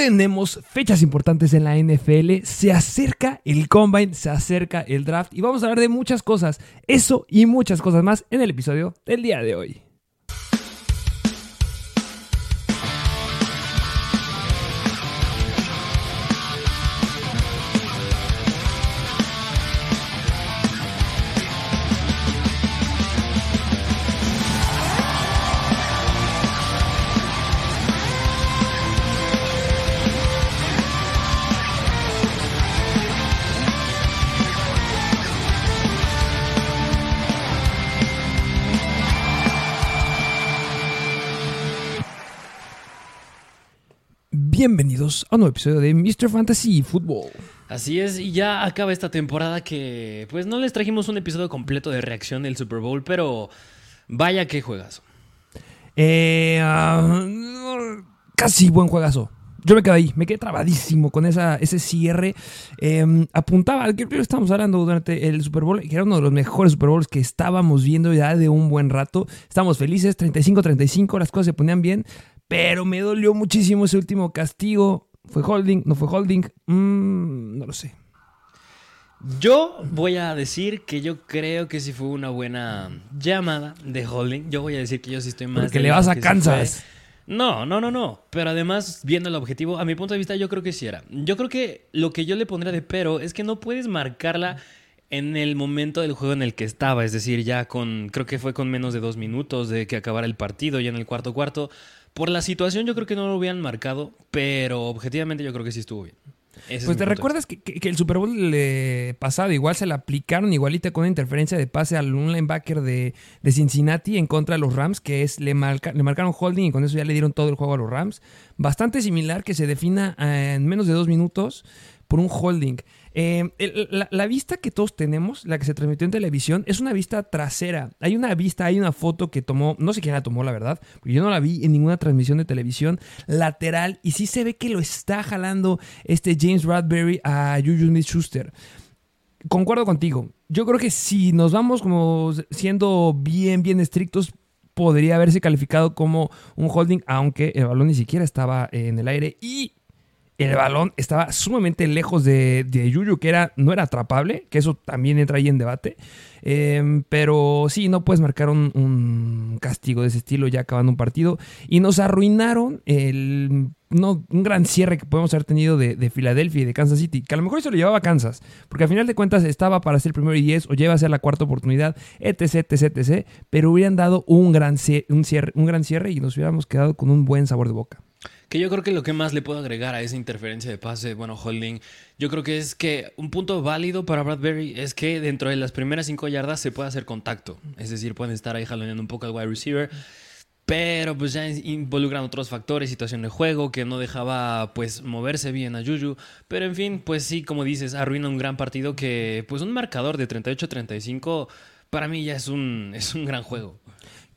tenemos fechas importantes en la NFL, se acerca el combine, se acerca el draft y vamos a hablar de muchas cosas, eso y muchas cosas más en el episodio del día de hoy. Bienvenidos a un nuevo episodio de Mr. Fantasy Football. Así es, y ya acaba esta temporada que pues no les trajimos un episodio completo de reacción del Super Bowl, pero vaya que juegazo. Eh, ah, casi buen juegazo. Yo me quedé ahí, me quedé trabadísimo con esa, ese cierre. Eh, apuntaba al que estábamos hablando durante el Super Bowl, que era uno de los mejores Super Bowls que estábamos viendo ya de un buen rato. Estábamos felices, 35-35, las cosas se ponían bien. Pero me dolió muchísimo ese último castigo. ¿Fue holding? ¿No fue holding? Mm, no lo sé. Yo voy a decir que yo creo que sí fue una buena llamada de holding. Yo voy a decir que yo sí estoy más. Porque le vas a Kansas. No, no, no, no. Pero además, viendo el objetivo, a mi punto de vista, yo creo que sí era. Yo creo que lo que yo le pondría de pero es que no puedes marcarla en el momento del juego en el que estaba. Es decir, ya con. Creo que fue con menos de dos minutos de que acabara el partido, ya en el cuarto cuarto. Por la situación yo creo que no lo hubieran marcado, pero objetivamente yo creo que sí estuvo bien. pues te recuerdas que, el Super Bowl pasado igual se le aplicaron igualita con una interferencia de pase al un linebacker de, Cincinnati en contra de los Rams, que es le, le marcaron holding y con eso ya le dieron todo el juego a los Rams. Bastante similar que se defina eh, en menos de dos minutos por un holding. Eh, la, vista que todos tenemos, la que se transmitió en televisión, es una vista trasera. Hay una vista, hay una foto que tomó, no sé quién la tomó, la verdad, porque yo no la vi en ninguna transmisión de televisión, lateral, y sí se ve que lo está jalando este James Bradbury a Juju Smith Schuster. Concuerdo contigo. Yo creo que si nos vamos como siendo bien, bien estrictos, podría haberse calificado como un holding, aunque el balón ni siquiera estaba en el aire. Y el balón estaba sumamente lejos de, de, Yuyu, que era, no era atrapable, que eso también entra ahí en debate. Em, pero sí, no puedes marcar un, castigo de ese estilo ya acabando un partido. Y nos arruinaron el, no, un gran cierre que podemos haber tenido de, Filadelfia y de Kansas City, que a lo mejor eso lo llevaba Kansas, porque al final de cuentas estaba para ser primero y diez o lleva a ser la cuarta oportunidad, etc, etc, etc. Pero hubieran dado un gran, un, cierre, un gran cierre y nos hubiéramos quedado con un buen sabor de boca. Que yo creo que lo que más le puedo agregar a esa interferencia de pase, bueno, holding, yo creo que es que un punto válido para Bradbury es que dentro de las primeras cinco yardas se puede hacer contacto. Es decir, pueden estar ahí jaloneando un poco al wide receiver. Pero pues ya involucran otros factores, situación de juego, que no dejaba pues moverse bien a Juju. Pero en fin, pues sí, como dices, arruina un gran partido que pues un marcador de 38-35 para mí ya es un, es un gran juego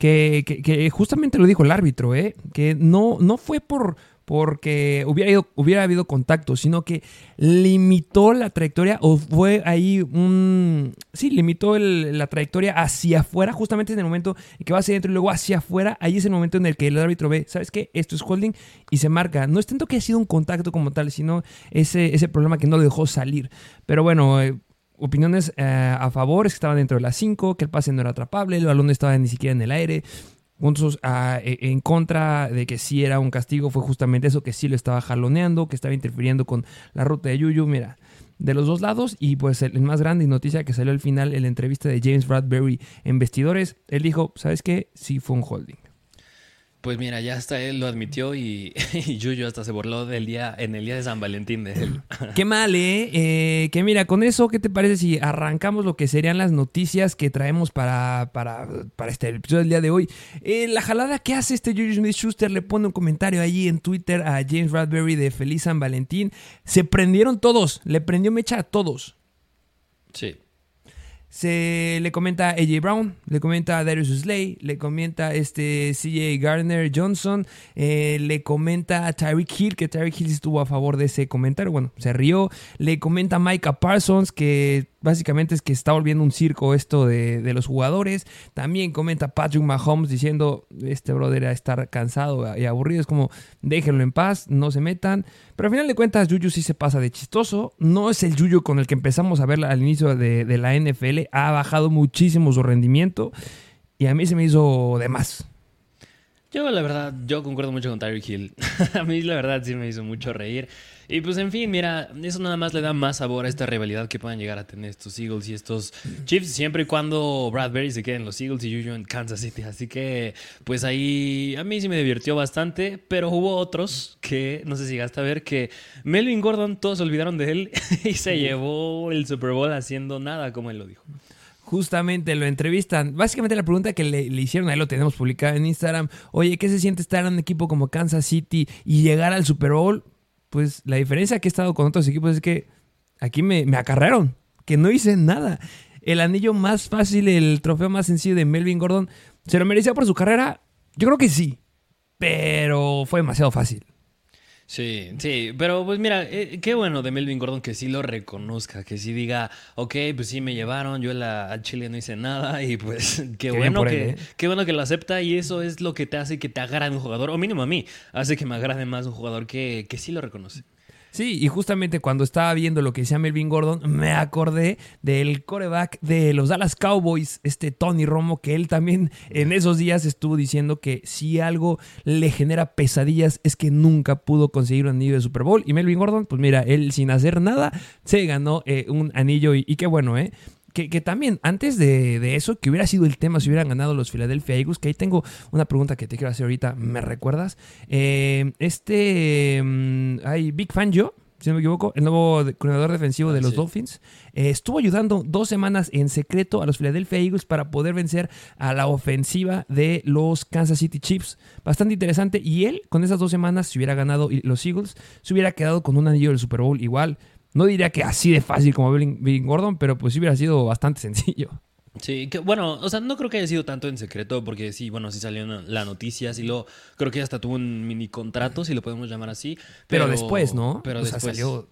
que, justamente lo dijo el árbitro, ¿eh? que no, no fue por porque hubiera, hubiera habido contacto, sino que limitó la trayectoria o fue ahí un... Sí, limitó la trayectoria hacia afuera, justamente en el momento en que va hacia adentro y luego hacia afuera, ahí es el momento en el que el árbitro ve, ¿sabes qué? Esto es holding y se marca. No es tanto que haya sido un contacto como tal, sino ese, ese problema que no lo dejó salir. Pero bueno, eh, opiniones eh, a favor es que estaba dentro de las 5, que el pase no era atrapable, el balón no estaba ni siquiera en el aire. Puntos e, en contra de que sí era un castigo fue justamente eso, que sí lo estaba jaloneando, que estaba interfiriendo con la ruta de Yuyu. Mira, de los dos lados. Y pues el, más grande noticia que salió al final en la entrevista de James Bradbury en Vestidores, él dijo, ¿sabes qué? Sí fue un holding. Pues mira, ya hasta él lo admitió y, y Yuyo hasta se burló del día, en el día de San Valentín de él. Qué mal, ¿eh? ¿eh? Que mira, con eso, ¿qué te parece si arrancamos lo que serían las noticias que traemos para, para, para este episodio del día de hoy? Eh, la jalada que hace este Juju Smith Schuster le pone un comentario allí en Twitter a James Bradbury de Feliz San Valentín. Se prendieron todos, le prendió mecha a todos. Sí. Se le comenta a AJ Brown, le comenta a Darius Slay, le comenta este CJ Gardner Johnson, eh, le comenta a Tyreek Hill, que Tyreek Hill estuvo a favor de ese comentario, bueno, se rió, le comenta a Micah Parsons, que básicamente es que está volviendo un circo esto de, los jugadores. También comenta Patrick Mahomes diciendo, este brother a estar cansado y aburrido, es como, déjenlo en paz, no se metan. Pero al final de cuentas, Juju sí se pasa de chistoso. No es el Juju con el que empezamos a ver al inicio de, de la NFL. Ha bajado muchísimo su rendimiento y a mí se me hizo de más. Yo, la verdad, yo concuerdo mucho con Tyreek Hill. a mí, la verdad, sí me hizo mucho reír. Y pues, en fin, mira, eso nada más le da más sabor a esta rivalidad que puedan llegar a tener estos Eagles y estos Chiefs, siempre y cuando Bradbury se queden los Eagles y Juju en Kansas City. Así que, pues ahí a mí sí me divirtió bastante, pero hubo otros que, no sé si llegaste a ver, que Melvin Gordon, todos se olvidaron de él y se llevó el Super Bowl haciendo nada, como él lo dijo justamente lo entrevistan. Básicamente la pregunta que le, hicieron, ahí lo tenemos publicado en Instagram, oye, ¿qué se siente estar en un equipo como Kansas City y llegar al Super Bowl? Pues la diferencia que he estado con otros equipos es que aquí me, me acarrearon, que no hice nada. El anillo más fácil, el trofeo más sencillo de Melvin Gordon, ¿se lo merecía por su carrera? Yo creo que sí, pero fue demasiado fácil. Sí, sí, pero pues mira, eh, qué bueno de Melvin Gordon que sí lo reconozca, que sí diga, ok, pues sí me llevaron, yo la, al Chile no hice nada y pues qué, bueno que, ¿eh? qué bueno que lo acepta y eso es lo que te hace que te agrade un jugador, o mínimo a mí, hace que me agrade más un jugador que, que sí lo reconoce. Sí, y justamente cuando estaba viendo lo que decía Melvin Gordon, me acordé del coreback de los Dallas Cowboys, este Tony Romo, que él también en esos días estuvo diciendo que si algo le genera pesadillas es que nunca pudo conseguir un anillo de Super Bowl. Y Melvin Gordon, pues mira, él sin hacer nada se ganó eh, un anillo y, y qué bueno, ¿eh? Que, también, antes de, eso, que hubiera sido el tema si hubieran ganado los Philadelphia Eagles, que ahí tengo una pregunta que te quiero hacer ahorita, ¿me recuerdas? Eh, este, hay mm, Big Fan Joe, si no me equivoco, el nuevo coordinador defensivo de los Dolphins, eh, estuvo ayudando dos semanas en secreto a los Philadelphia Eagles para poder vencer a la ofensiva de los Kansas City Chiefs. Bastante interesante. Y él, con esas dos semanas, si hubiera ganado los Eagles, se hubiera quedado con un anillo del Super Bowl igual. No diría que así de fácil como Bill Gordon, pero pues sí hubiera sido bastante sencillo. Sí, que bueno, o sea, no creo que haya sido tanto en secreto, porque sí, bueno, sí salió la noticia, sí lo, creo que hasta tuvo un mini contrato, si lo podemos llamar así. Pero, después, ¿no? Pero después. salió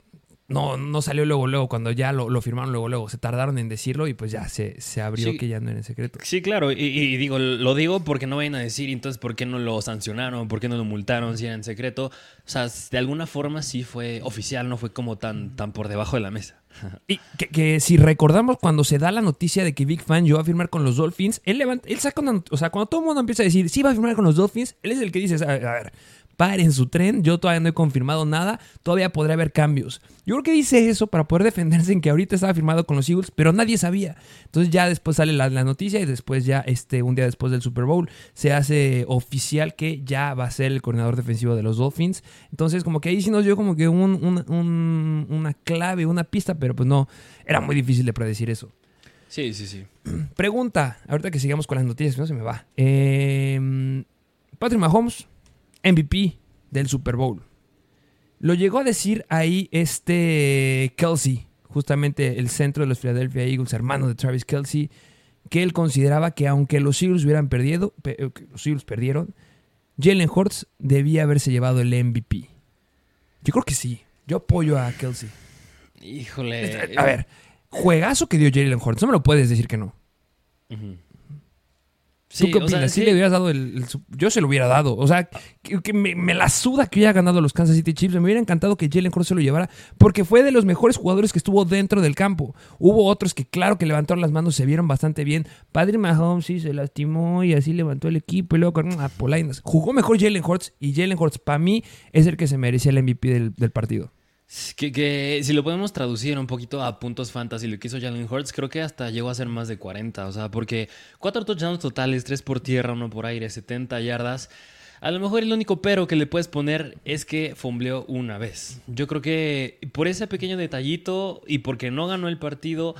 no, no salió luego, luego, cuando ya lo, firmaron luego, luego. Se tardaron en decirlo y pues ya se, se abrió que ya no era en secreto. Sí, claro. Y, digo, lo digo porque no vayan a decir, entonces, ¿por qué no lo sancionaron? ¿Por qué no lo multaron si era en secreto? O sea, de alguna forma sí fue oficial, no fue como tan, tan por debajo de la mesa. Y que, si recordamos cuando se da la noticia de que Big Fan yo va a firmar con los Dolphins, él levanta, él saca una, o sea, cuando todo el mundo empieza a decir, sí va a firmar con los Dolphins, él es el que dice, a ver, en su tren, yo todavía no he confirmado nada, todavía podría haber cambios. Yo creo que dice eso para poder defenderse en que ahorita estaba firmado con los Eagles, pero nadie sabía. Entonces ya después sale la, noticia y después ya este, un día después del Super Bowl se hace oficial que ya va a ser el coordinador defensivo de los Dolphins. Entonces como que ahí sí nos dio como que una clave, una pista, pero pues no, era muy difícil de predecir eso. Sí, sí, sí. Pregunta, ahorita que sigamos con las noticias, no se me va. Eh, Patrick Mahomes MVP del Super Bowl. Lo llegó a decir ahí este Kelsey, justamente el centro de los Philadelphia Eagles, hermano de Travis Kelsey, que él consideraba que aunque los Eagles hubieran perdido, eh, los Eagles perdieron, Jalen Hurts debía haberse llevado el MVP. Yo creo que sí. Yo apoyo a Kelsey. Híjole. A ver, juegazo que dio Jalen Hurts. No me lo puedes decir que no. ¿Tú qué opinas? ¿Sí, le hubieras dado el, Yo se lo hubiera dado. O sea, que, me, la suda que hubiera ganado los Kansas City Chiefs. Me hubiera encantado que Jalen Hurts se lo llevara porque fue de los mejores jugadores que estuvo dentro del campo. Hubo otros que, claro, que levantaron las manos, se vieron bastante bien. Padre Mahomes sí se lastimó y así levantó el equipo y luego con a Polainas. Jugó mejor Jalen Hurts y Jalen Hurts, para mí, es el que se merecía el MVP del partido. Que, si lo podemos traducir un poquito a puntos fantasy, lo que hizo Jalen Hurts, creo que hasta llegó a ser más de 40. O sea, porque cuatro touchdowns totales, tres por tierra, uno por aire, 70 yardas. A lo mejor el único pero que le puedes poner es que fumbleó una vez. Yo creo que por ese pequeño detallito y porque no ganó el partido,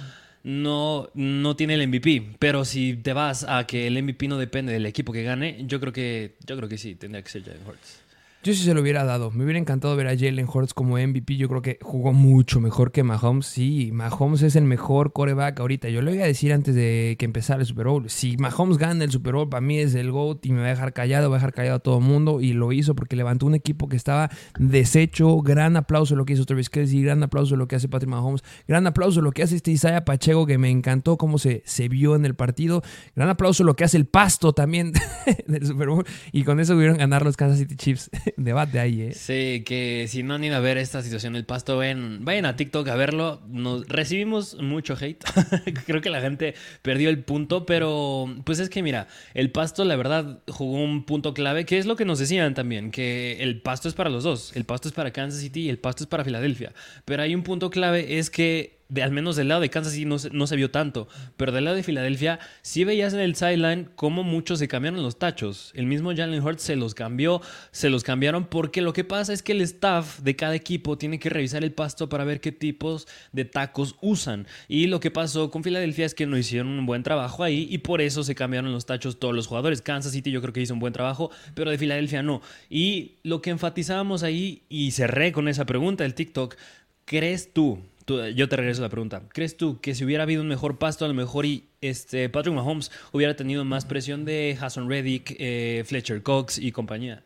no, no tiene el MVP. Pero si te vas a que el MVP no depende del equipo que gane, yo creo que, yo creo que sí, tendría que ser Jalen Hurts. Yo sí se lo hubiera dado. Me hubiera encantado ver a Jalen Hurts como MVP. Yo creo que jugó mucho mejor que Mahomes. Sí, Mahomes es el mejor coreback ahorita. Yo le voy a decir antes de que empezara el Super Bowl. Si Mahomes gana el Super Bowl, para mí es el GOAT y me va a dejar callado, va a dejar callado a todo el mundo. Y lo hizo porque levantó un equipo que estaba deshecho. Gran aplauso lo que hizo Travis Kelsey. Gran aplauso lo que hace Patrick Mahomes. Gran aplauso lo que hace este Isaiah Pacheco que me encantó cómo se, se vio en el partido. Gran aplauso lo que hace el pasto también del Super Bowl. Y con eso pudieron ganar los Kansas City Chiefs. Debate ahí, ¿eh? Sí, que si no han ido a ver esta situación del pasto, ven, vayan a TikTok a verlo. Nos recibimos mucho hate. Creo que la gente perdió el punto, pero pues es que mira, el pasto la verdad jugó un punto clave, que es lo que nos decían también, que el pasto es para los dos. El pasto es para Kansas City y el pasto es para Filadelfia. Pero hay un punto clave, es que de, al menos del lado de Kansas City no, no, se vio tanto, pero del lado de Filadelfia sí veías en el sideline cómo muchos se cambiaron los tachos. El mismo Jalen Hurts se los cambió, se los cambiaron porque lo que pasa es que el staff de cada equipo tiene que revisar el pasto para ver qué tipos de tacos usan. Y lo que pasó con Filadelfia es que no hicieron un buen trabajo ahí y por eso se cambiaron los tachos todos los jugadores. Kansas City yo creo que hizo un buen trabajo, pero de Filadelfia no. Y lo que enfatizábamos ahí, y cerré con esa pregunta del TikTok, ¿crees tú yo te regreso la pregunta. ¿Crees tú que si hubiera habido un mejor pasto, a lo mejor y este, Patrick Mahomes hubiera tenido más presión de Hassan Reddick, eh, Fletcher Cox y compañía?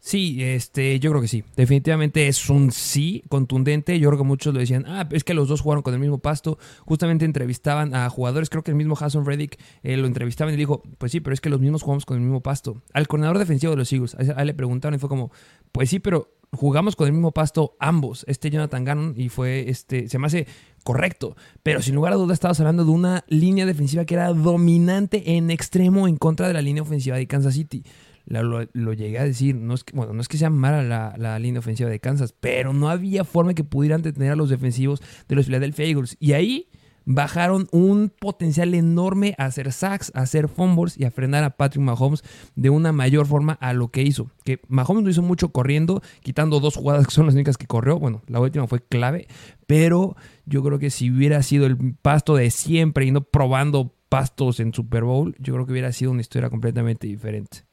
Sí, este, yo creo que sí. Definitivamente es un sí contundente. Yo creo que muchos lo decían, ah, es que los dos jugaron con el mismo pasto. Justamente entrevistaban a jugadores, creo que el mismo Hassan Reddick eh, lo entrevistaban y dijo, pues sí, pero es que los mismos jugamos con el mismo pasto. Al coordinador defensivo de los Eagles, a le preguntaron y fue como, pues sí, pero jugamos con el mismo pasto ambos, este Jonathan Gannon, y fue, este, se me hace correcto, pero sin lugar a dudas estabas hablando de una línea defensiva que era dominante en extremo en contra de la línea ofensiva de Kansas City. Lo, llegué a decir, no es que, bueno, no es que sea mala la, la, línea ofensiva de Kansas, pero no había forma que pudieran detener a los defensivos de los Philadelphia Eagles. Y ahí bajaron un potencial enorme a hacer sacks, a hacer fumbles y a frenar a Patrick Mahomes de una mayor forma a lo que hizo. Que Mahomes lo hizo mucho corriendo, quitando dos jugadas que son las únicas que corrió. Bueno, la última fue clave, pero yo creo que si hubiera sido el pasto de siempre y no probando pastos en Super Bowl, yo creo que hubiera sido una historia completamente diferente.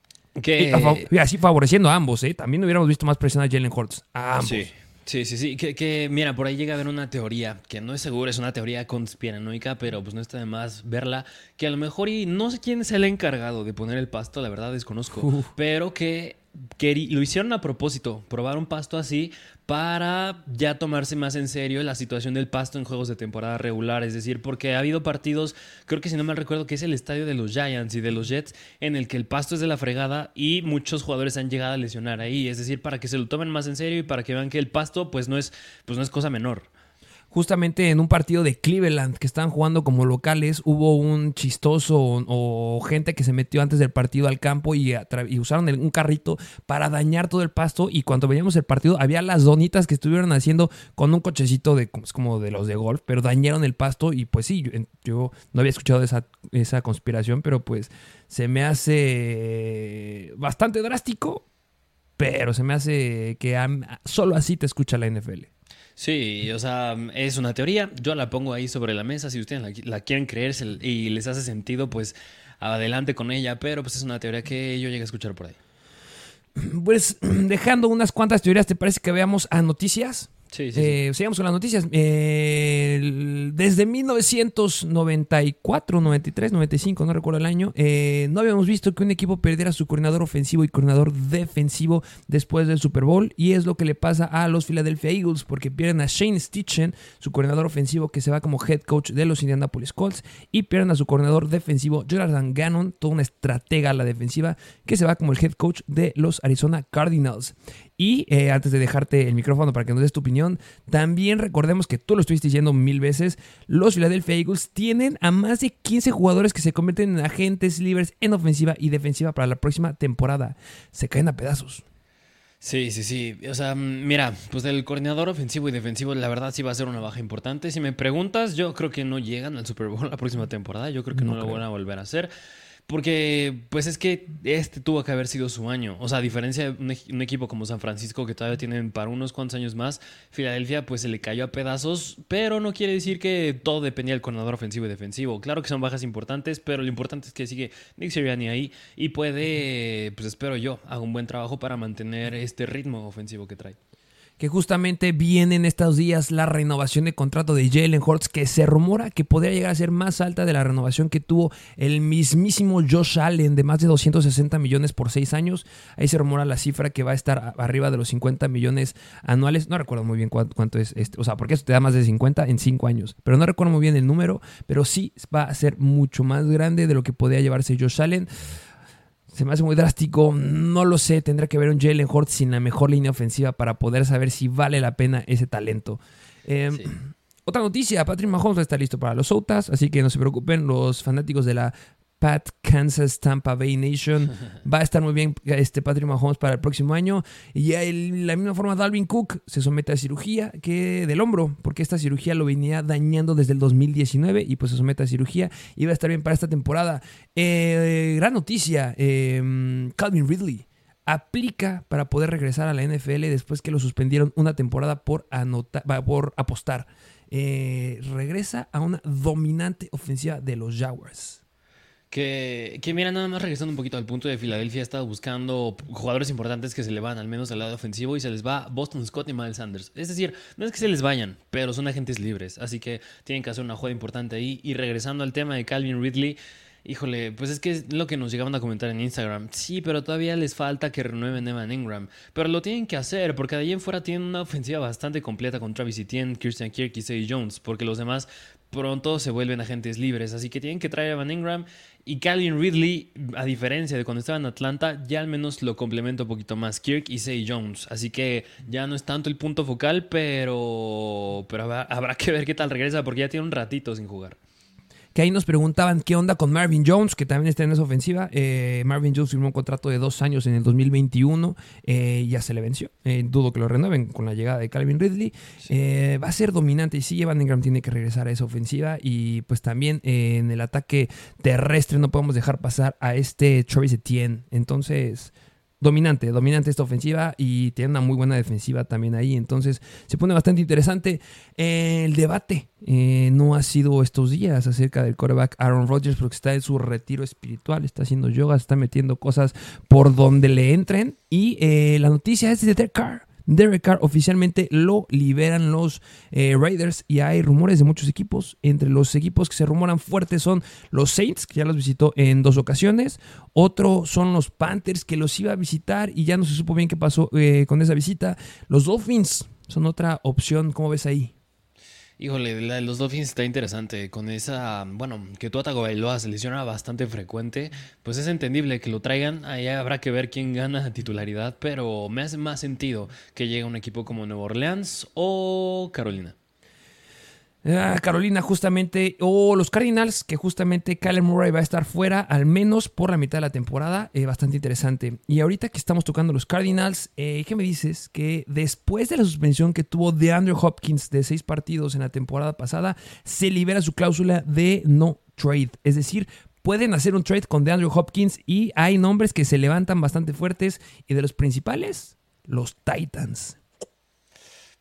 Así favoreciendo a ambos, ¿eh? También hubiéramos visto más presión a Jalen Hurts. A ambos. Sí, sí, sí. Que, mira, por ahí llega a haber una teoría, que no es segura, es una teoría conspiranoica, pero pues no está de más verla, que a lo mejor, y no sé quién es el encargado de poner el pasto, la verdad desconozco, pero que lo hicieron a propósito, probar un pasto así para ya tomarse más en serio la situación del pasto en juegos de temporada regular. Es decir, porque ha habido partidos, creo que si no mal recuerdo, que es el estadio de los Giants y de los Jets, en el que el pasto es de la fregada y muchos jugadores han llegado a lesionar ahí. Es decir, para que se lo tomen más en serio y para que vean que el pasto pues no es, pues no es cosa menor justamente en un partido de Cleveland que estaban jugando como locales, hubo un chistoso o, gente que se metió antes del partido al campo y, usaron un carrito para dañar todo el pasto. Y cuando veíamos el partido, había las donitas que estuvieron haciendo con un cochecito de como de los de golf, pero dañaron el pasto. Y pues sí, yo, no había escuchado esa, esa conspiración, pero pues se me hace bastante drástico. Pero se me hace que solo así te escucha la NFL. Sí, o sea, es una teoría. Yo la pongo ahí sobre la mesa. Si ustedes la, quieren creer y les hace sentido, pues adelante con ella. Pero pues es una teoría que yo llegué a escuchar por ahí. Pues dejando unas cuantas teorías, ¿te parece que veamos a noticias? Sí, eh, Sigamos con las noticias. Eh, desde 1994, 93, 95, no recuerdo el año, eh, no habíamos visto que un equipo perdiera su coordinador ofensivo y coordinador defensivo después del Super Bowl. Y es lo que le pasa a los Philadelphia Eagles, porque pierden a Shane Stitchen, su coordinador ofensivo, que se va como head coach de los Indianapolis Colts, y pierden a su coordinador defensivo, Jonathan Gannon, toda una estratega a la defensiva, que se va como el head coach de los Arizona Cardinals. Y eh, antes de dejarte el micrófono para que nos des tu opinión, también recordemos que tú lo estuviste diciendo mil veces, los Philadelphia Eagles tienen a más de 15 jugadores que se convierten en agentes libres en ofensiva y defensiva para la próxima temporada. Se caen a pedazos. Sí, sí, sí. O sea, mira, pues del coordinador ofensivo y defensivo, la verdad sí va a ser una baja importante. Si me preguntas, yo creo que no llegan al Super Bowl la próxima temporada. Yo creo que no, lo van a volver a hacer. Porque, pues es que este tuvo que haber sido su año. O sea, a diferencia de un, equipo como San Francisco, que todavía tienen para unos cuantos años más, Filadelfia pues se le cayó a pedazos, pero no quiere decir que todo dependía del coordinador ofensivo y defensivo. Claro que son bajas importantes, pero lo importante es que sigue Nick Sirianni ahí y puede, pues espero yo, haga un buen trabajo para mantener este ritmo ofensivo que trae que justamente viene en estos días la renovación de contrato de Jalen Hurts, que se rumora que podría llegar a ser más alta de la renovación que tuvo el mismísimo Josh Allen de más de 260 millones por seis años. Ahí se rumora la cifra que va a estar arriba de los 50 millones anuales. No recuerdo muy bien cuánto, es este, o sea, porque eso te da más de 50 en cinco años, pero no recuerdo muy bien el número, pero sí va a ser mucho más grande de lo que podría llevarse Josh Allen. Se me hace muy drástico. No lo sé. Tendrá que ver un Jalen Hurts sin la mejor línea ofensiva para poder saber si vale la pena ese talento. Em, otra noticia, Patrick Mahomes está listo para los Soutas, así que no se preocupen los fanáticos de la Pat Kansas Tampa Bay Nation. Va a estar muy bien este Patrick Mahomes para el próximo año. Y de la misma forma, Dalvin Cook se somete a cirugía que del hombro, porque esta cirugía lo venía dañando desde el 2019 y pues se somete a cirugía y va a estar bien para esta temporada. Eh, gran noticia, em, Calvin Ridley aplica para poder regresar a la NFL después que lo suspendieron una temporada por, por apostar. Eh, regresa a una dominante ofensiva de los Jaguars. Que, que, mira, nada más regresando un poquito al punto de Filadelfia, ha estado buscando jugadores importantes que se le van al menos al lado ofensivo y se les va Boston Scott y Miles Sanders. Es decir, no es que se les vayan, pero son agentes libres, así que tienen que hacer una jugada importante ahí. Y regresando al tema de Calvin Ridley, híjole, pues es que es lo que nos llegaban a comentar en Instagram. Sí, pero todavía les falta que renueven Evan Ingram. Pero lo tienen que hacer, porque de ahí en fuera tienen una ofensiva bastante completa con Travis Etienne, Christian Kirk y Say Jones, porque los demás pronto se vuelven agentes libres. Así que tienen que traer a Evan Ingram y Calvin Ridley, a diferencia de cuando estaba en Atlanta, ya al menos lo complementa un poquito más Kirk y Say Jones. Así que ya no es tanto el punto focal, pero, pero habrá que ver qué tal regresa porque ya tiene un ratito sin jugar que ahí nos preguntaban qué onda con Marvin Jones, que también está en esa ofensiva. Eh, Marvin Jones firmó un contrato de dos años en el 2021, eh, ya se le venció. Eh, dudo que lo renueven con la llegada de Calvin Ridley. va a ser dominante y sí, Evan Ingram tiene que regresar a esa ofensiva. Y pues también en el ataque terrestre no podemos dejar pasar a este Travis Etienne. Entonces dominante, dominante esta ofensiva y tiene una muy buena defensiva también ahí. Entonces se pone bastante interesante. el debate eh, no ha sido estos días acerca del quarterback Aaron Rodgers porque está en su retiro espiritual, está haciendo yoga, está metiendo cosas por donde le entren. Y eh, la noticia es de Derek Carr. Derek Carr oficialmente lo liberan los eh, Raiders y hay rumores de muchos equipos. Entre los equipos que se rumoran fuertes son los Saints, que ya los visitó en dos ocasiones. Otro son los Panthers, que los iba a visitar y ya no se supo bien qué pasó eh, con esa visita. Los Dolphins son otra opción. ¿Cómo ves ahí? Híjole, la de los Dolphins está interesante. Con esa, bueno, que Tua Tagovailoa se lesiona bastante frecuente, pues es entendible que lo traigan. Ahí habrá que ver quién gana titularidad, pero me hace más sentido que llegue un equipo como Nueva Orleans o Carolina. Ah, Carolina, justamente, o los Cardinals, que justamente Kyler Murray va a estar fuera al menos por la mitad de la temporada. Eh, bastante interesante. Y ahorita que estamos tocando los Cardinals, eh, ¿qué me dices? Que después de la suspensión que tuvo de Andrew Hopkins de seis partidos en la temporada pasada, se libera su cláusula de no trade. Es decir, pueden hacer un trade con DeAndre Hopkins y hay nombres que se levantan bastante fuertes y de los principales, los Titans.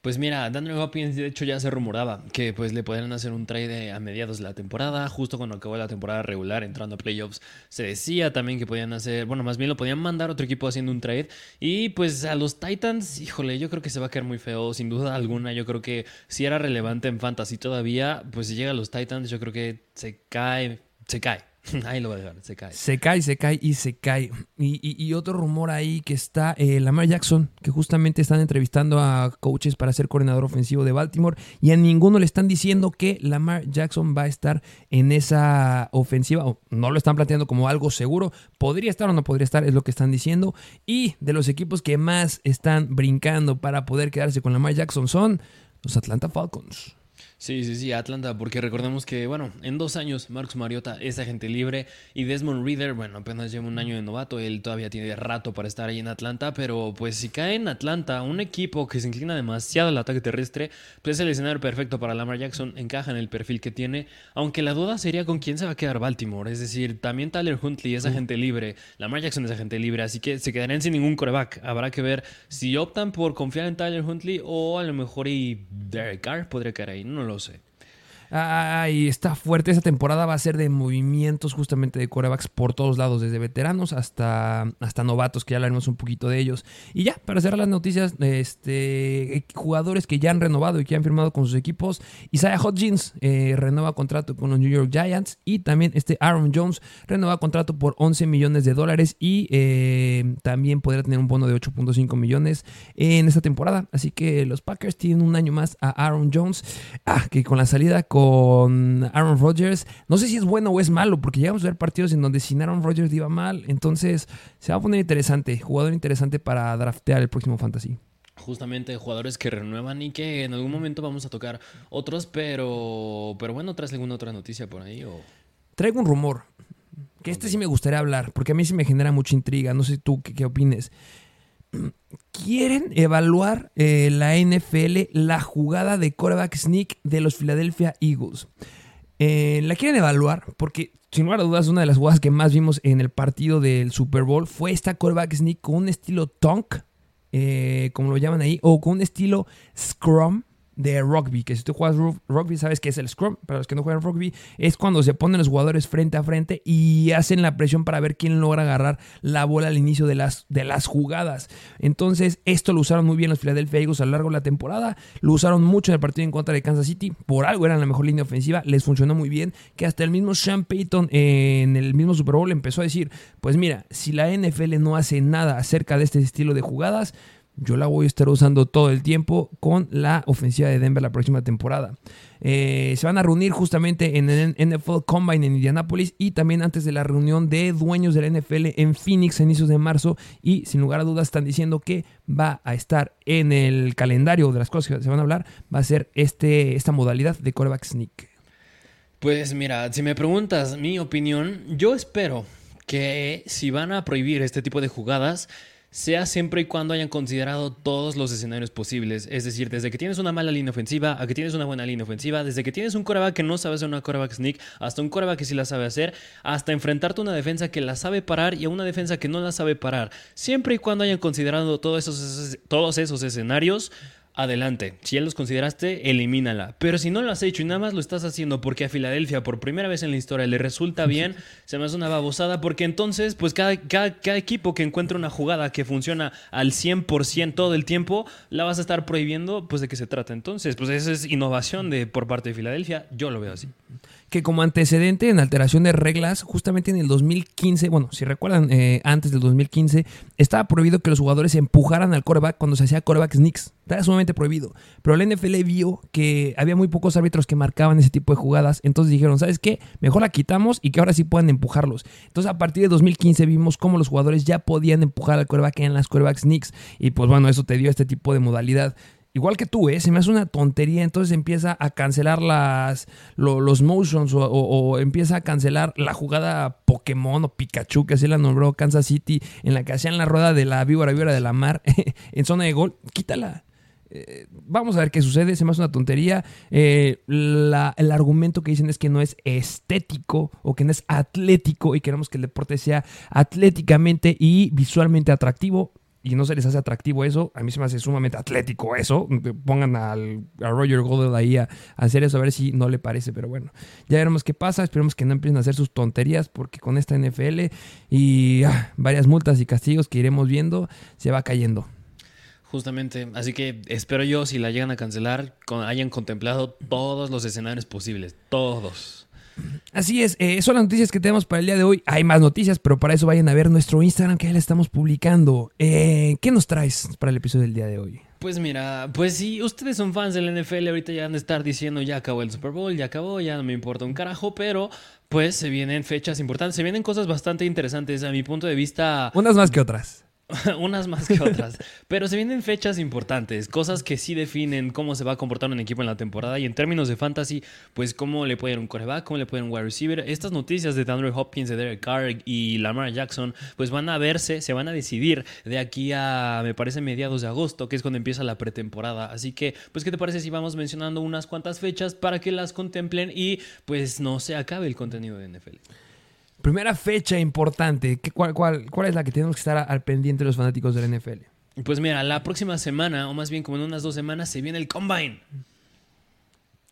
Pues mira, Daniel Hopkins de hecho ya se rumoraba que pues le podrían hacer un trade a mediados de la temporada, justo cuando acabó la temporada regular entrando a playoffs. Se decía también que podían hacer, bueno, más bien lo podían mandar a otro equipo haciendo un trade. Y pues a los Titans, híjole, yo creo que se va a quedar muy feo, sin duda alguna. Yo creo que si era relevante en fantasy todavía, pues si llega a los Titans, yo creo que se cae, se cae. Ahí lo va a dejar, se cae. Se cae, se cae y se cae. Y, otro rumor ahí que está eh, Lamar Jackson, que justamente están entrevistando a coaches para ser coordinador ofensivo de Baltimore y a ninguno le están diciendo que Lamar Jackson va a estar en esa ofensiva. O no lo están planteando como algo seguro. Podría estar o no podría estar, es lo que están diciendo. Y de los equipos que más están brincando para poder quedarse con Lamar Jackson son los Atlanta Falcons. Sí, sí, sí, Atlanta, porque recordemos que, bueno, en dos años Marcus Mariota es agente libre y Desmond Reader, bueno, apenas lleva un año de novato, él todavía tiene rato para estar ahí en Atlanta, pero pues si cae en Atlanta un equipo que se inclina demasiado al ataque terrestre, pues es el escenario perfecto para Lamar Jackson, encaja en el perfil que tiene, aunque la duda sería con quién se va a quedar Baltimore, es decir, también Tyler Huntley es agente libre, Lamar Jackson es agente libre, así que se quedarían sin ningún coreback, habrá que ver si optan por confiar en Tyler Huntley o a lo mejor y Derek Carr podría caer ahí, no lo sé. Ay, está fuerte. Esa temporada va a ser de movimientos justamente de corebacks por todos lados, desde veteranos hasta, hasta novatos, que ya hablaremos un poquito de ellos. Y ya, para cerrar las noticias, este, jugadores que ya han renovado y que han firmado con sus equipos. Isaiah Hodgins eh, renueva contrato con los New York Giants y también este Aaron Jones renueva contrato por 11 millones de dólares y eh, también podrá tener un bono de 8.5 millones en esta temporada. Así que los Packers tienen un año más a Aaron Jones, ah, que con la salida con Aaron Rodgers. No sé si es bueno o es malo, porque llegamos a ver partidos en donde sin Aaron Rodgers iba mal. Entonces se va a poner interesante. Jugador interesante para draftear el próximo fantasy. Justamente jugadores que renuevan y que en algún momento vamos a tocar otros, pero, pero bueno, ¿traes alguna otra noticia por ahí? O... Traigo un rumor, que este sí me gustaría hablar, porque a mí sí me genera mucha intriga. No sé tú qué, qué opines quieren evaluar eh, la NFL la jugada de quarterback sneak de los Philadelphia Eagles. Eh, la quieren evaluar porque, sin lugar a dudas, una de las jugadas que más vimos en el partido del Super Bowl fue esta quarterback sneak con un estilo tonk, eh, como lo llaman ahí, o con un estilo scrum de rugby, que si tú juegas rugby sabes que es el scrum, para los que no juegan rugby es cuando se ponen los jugadores frente a frente y hacen la presión para ver quién logra agarrar la bola al inicio de las, de las jugadas. Entonces esto lo usaron muy bien los Philadelphia Eagles a lo largo de la temporada, lo usaron mucho en el partido en contra de Kansas City, por algo eran la mejor línea ofensiva, les funcionó muy bien, que hasta el mismo Sean Payton en el mismo Super Bowl empezó a decir, pues mira, si la NFL no hace nada acerca de este estilo de jugadas, yo la voy a estar usando todo el tiempo con la ofensiva de Denver la próxima temporada. Eh, se van a reunir justamente en el NFL Combine en Indianapolis y también antes de la reunión de dueños de la NFL en Phoenix a inicios de marzo. Y sin lugar a dudas están diciendo que va a estar en el calendario de las cosas que se van a hablar, va a ser este, esta modalidad de quarterback sneak. Pues mira, si me preguntas mi opinión, yo espero que si van a prohibir este tipo de jugadas, sea siempre y cuando hayan considerado todos los escenarios posibles. Es decir, desde que tienes una mala línea ofensiva a que tienes una buena línea ofensiva, desde que tienes un coreback que no sabe hacer una coreback sneak, hasta un coreback que sí la sabe hacer, hasta enfrentarte a una defensa que la sabe parar y a una defensa que no la sabe parar. Siempre y cuando hayan considerado todos esos, todos esos escenarios, adelante. Si ya los consideraste, elimínala. Pero si no lo has hecho y nada más lo estás haciendo porque a Filadelfia por primera vez en la historia le resulta bien, se me hace una babosada porque entonces, pues cada, cada, equipo que encuentra una jugada que funciona al 100% todo el tiempo, la vas a estar prohibiendo, pues de qué se trata. Entonces, pues esa es innovación de, por parte de Filadelfia. Yo lo veo así que como antecedente en alteración de reglas, justamente en el 2015, bueno, si recuerdan, eh, antes del 2015, estaba prohibido que los jugadores empujaran al coreback cuando se hacía coreback sneaks. Estaba sumamente prohibido. Pero la NFL vio que había muy pocos árbitros que marcaban ese tipo de jugadas. Entonces dijeron, ¿sabes qué? Mejor la quitamos y que ahora sí puedan empujarlos. Entonces a partir de 2015 vimos cómo los jugadores ya podían empujar al coreback en las coreback sneaks. Y pues bueno, eso te dio este tipo de modalidad igual que tú, ¿eh? se me hace una tontería, entonces empieza a cancelar las, los motions o, empieza a cancelar la jugada Pokémon o Pikachu, que así la nombró Kansas City, en la que hacían la rueda de la víbora víbora de la mar en zona de gol, quítala. Eh, vamos a ver qué sucede, se me hace una tontería. Eh, el argumento que dicen es que no es estético o que no es atlético y queremos que el deporte sea atléticamente y visualmente atractivo y no se les hace atractivo eso, a mí se me hace sumamente atlético eso. Pongan al, a Roger Goodell ahí a, hacer eso, a ver si no le parece, pero bueno, ya veremos qué pasa. Esperemos que no empiecen a hacer sus tonterías, porque con esta NFL y ah, varias multas y castigos que iremos viendo, se va cayendo. Justamente, así que espero yo, si la llegan a cancelar, hayan contemplado todos los escenarios posibles, todos. Así es, eh, son las noticias que tenemos para el día de hoy. Hay más noticias, pero para eso vayan a ver nuestro Instagram que ya le estamos publicando. Eh, ¿Qué nos traes para el episodio del día de hoy? Pues mira, pues si ustedes son fans del NFL, ahorita ya van a estar diciendo ya acabó el Super Bowl, ya acabó, ya no me importa un carajo, pero pues se vienen fechas importantes, se vienen cosas bastante interesantes a mi punto de vista. Unas más que otras. unas más que otras. Pero se vienen fechas importantes, cosas que sí definen cómo se va a comportar un equipo en la temporada. Y en términos de fantasy, pues cómo le puede ir un coreback, cómo le puede ir un wide receiver. Estas noticias de Andrew Hopkins, de Derek Carr y Lamar Jackson, pues van a verse, se van a decidir de aquí a, me parece, mediados de agosto, que es cuando empieza la pretemporada. Así que, pues, ¿qué te parece si vamos mencionando unas cuantas fechas para que las contemplen y pues no se acabe el contenido de NFL? Primera fecha importante, cuál, cuál, ¿cuál es la que tenemos que estar al pendiente los fanáticos del NFL? Pues mira, la próxima semana, o más bien como en unas dos semanas, se viene el Combine.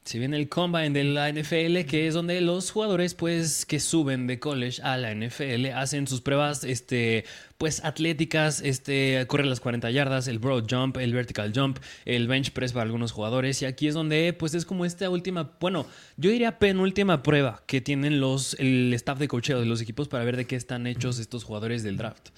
Se viene el combine de la NFL, que es donde los jugadores, pues, que suben de college a la NFL, hacen sus pruebas, este, pues, atléticas, este, corren las 40 yardas, el broad jump, el vertical jump, el bench press para algunos jugadores. Y aquí es donde, pues, es como esta última, bueno, yo diría penúltima prueba que tienen los, el staff de cocheo de los equipos para ver de qué están hechos estos jugadores del draft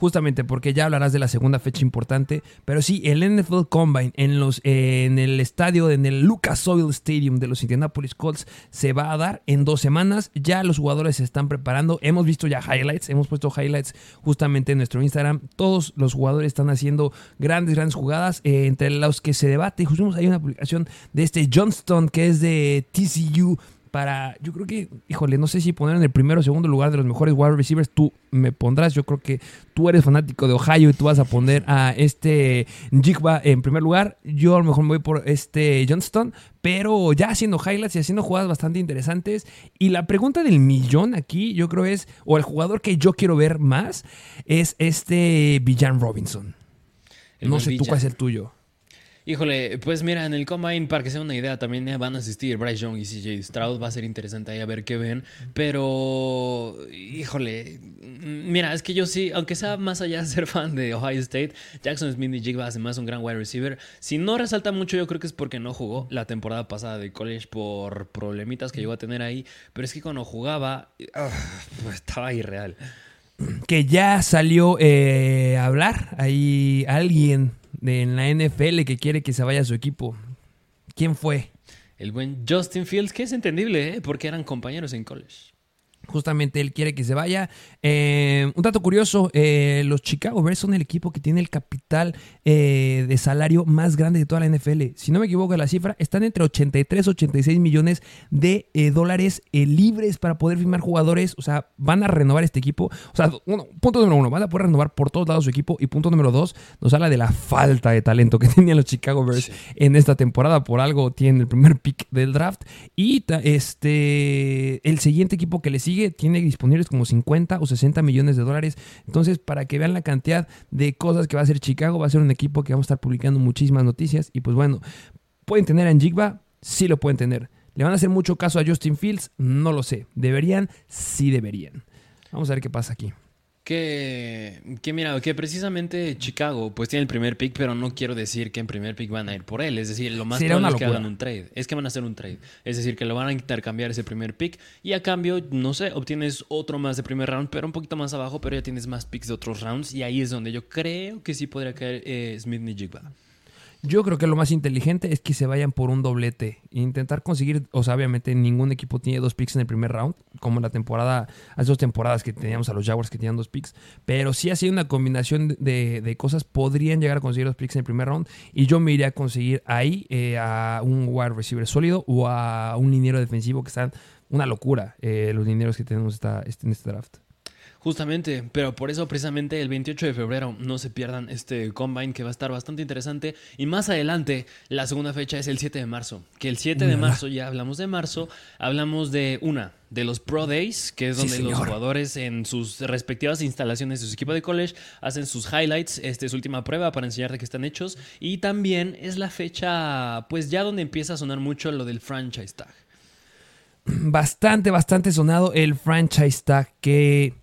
justamente porque ya hablarás de la segunda fecha importante, pero sí, el NFL Combine en, los, en el estadio, en el Lucas Oil Stadium de los Indianapolis Colts se va a dar en dos semanas, ya los jugadores se están preparando, hemos visto ya highlights, hemos puesto highlights justamente en nuestro Instagram, todos los jugadores están haciendo grandes, grandes jugadas, eh, entre los que se debate, justo hay una publicación de este Johnston que es de TCU, para, yo creo que, híjole, no sé si poner en el primero o segundo lugar de los mejores wide receivers, tú me pondrás, yo creo que tú eres fanático de Ohio y tú vas a poner a este Jigba en primer lugar, yo a lo mejor me voy por este Johnston, pero ya haciendo highlights y haciendo jugadas bastante interesantes. Y la pregunta del millón aquí, yo creo es, o el jugador que yo quiero ver más, es este Villan Robinson. no sé tú cuál es el tuyo. Híjole, pues mira, en el Combine, para que sea una idea, también van a asistir Bryce Young y CJ Stroud. Va a ser interesante ahí a ver qué ven. Pero, híjole, mira, es que yo sí, aunque sea más allá de ser fan de Ohio State, Jackson Smith y Jigba hace más un gran wide receiver. Si no resalta mucho, yo creo que es porque no jugó la temporada pasada de college por problemitas que llegó a tener ahí. Pero es que cuando jugaba, ah, pues estaba irreal. Que ya salió eh, a hablar ahí alguien en la NFL que quiere que se vaya a su equipo. ¿Quién fue? El buen Justin Fields, que es entendible, ¿eh? porque eran compañeros en college. Justamente él quiere que se vaya. Eh, un dato curioso, eh, los Chicago Bears son el equipo que tiene el capital eh, de salario más grande de toda la NFL. Si no me equivoco la cifra, están entre 83 y 86 millones de dólares libres para poder firmar jugadores. O sea, van a renovar este equipo. O sea, punto número uno, van a poder renovar por todos lados su equipo. Y punto número dos, nos habla de la falta de talento que tenían los Chicago Bears en esta temporada. Por algo tienen el primer pick del draft. Y este, el siguiente equipo que le sigue tiene disponibles como 50 o 60 millones de dólares. Entonces, para que vean la cantidad de cosas que va a hacer Chicago, va a ser un equipo que vamos a estar publicando muchísimas noticias. Y pues bueno, ¿pueden tener a Njigba? Sí lo pueden tener. ¿Le van a hacer mucho caso a Justin Fields? No lo sé. ¿Deberían? Sí deberían. Vamos a ver qué pasa aquí. Que, que mira, que precisamente Chicago pues tiene el primer pick, pero no quiero decir que en primer pick van a ir por él. Es decir, lo más probable es que hagan un trade. Es que van a hacer un trade. Es decir, que lo van a intercambiar ese primer pick y a cambio, no sé, obtienes otro más de primer round, pero un poquito más abajo, pero ya tienes más picks de otros rounds y ahí es donde yo creo que sí podría caer eh, Smith Nijigba. Yo creo que lo más inteligente es que se vayan por un doblete. Intentar conseguir, o sea, obviamente ningún equipo tiene dos picks en el primer round, como en la temporada, hace dos temporadas que teníamos a los Jaguars que tenían dos picks. Pero si así una combinación de, cosas, podrían llegar a conseguir dos picks en el primer round. Y yo me iría a conseguir ahí eh, a un wide receiver sólido o a un liniero defensivo que están una locura, eh, los linieros que tenemos esta, este, en este draft. Justamente, pero por eso precisamente el 28 de febrero no se pierdan este combine que va a estar bastante interesante. Y más adelante, la segunda fecha es el 7 de marzo. Que el 7 de marzo, ya hablamos de marzo, hablamos de una, de los Pro Days, que es donde los jugadores en sus respectivas instalaciones de su equipo de college hacen sus highlights, este es su última prueba para enseñar de qué están hechos. Y también es la fecha, pues ya donde empieza a sonar mucho lo del franchise tag. Bastante, bastante sonado el franchise tag que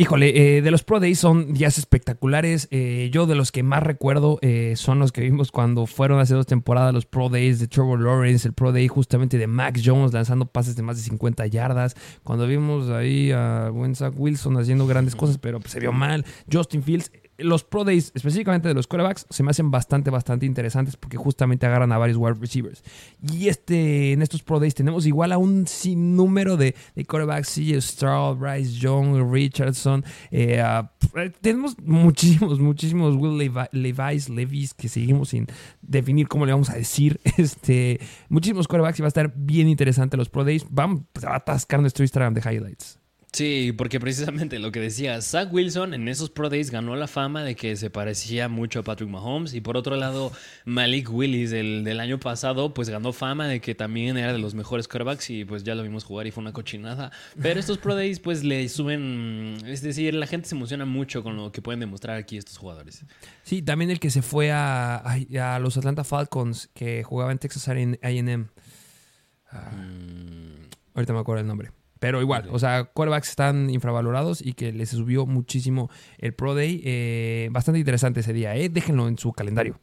Híjole, eh, de los Pro Days son días espectaculares. Eh, yo de los que más recuerdo eh, son los que vimos cuando fueron hace dos temporadas los Pro Days de Trevor Lawrence, el Pro Day justamente de Max Jones lanzando pases de más de 50 yardas. Cuando vimos ahí a buen Wilson haciendo grandes cosas, pero se vio mal. Justin Fields, los Pro Days, específicamente de los quarterbacks, se me hacen bastante, bastante interesantes porque justamente agarran a varios wide receivers. Y este, en estos Pro Days tenemos igual a un sinnúmero de, de quarterbacks, CJ Stroud, Bryce Young, Richardson. eh, eh, tenemos muchísimos, muchísimos Will Levi- Levis, Levis, que seguimos sin definir cómo le vamos a decir. Este, muchísimos quarterbacks y va a estar bien interesante los Pro Days. Vamos pues, a atascar nuestro Instagram de highlights. Sí, porque precisamente lo que decía, Zach Wilson en esos Pro Days ganó la fama de que se parecía mucho a Patrick Mahomes y por otro lado Malik Willis del, del año pasado pues ganó fama de que también era de los mejores quarterbacks y pues ya lo vimos jugar y fue una cochinada. Pero estos Pro Days pues le suben, es decir, la gente se emociona mucho con lo que pueden demostrar aquí estos jugadores. Sí, también el que se fue a, a- a los Atlanta Falcons, que jugaba en Texas AM. Ah, Mm, ahorita me acuerdo el nombre. Pero igual, o sea, quarterbacks están infravalorados y que les subió muchísimo el Pro Day. Eh, bastante interesante ese día, ¿eh? Déjenlo en su calendario.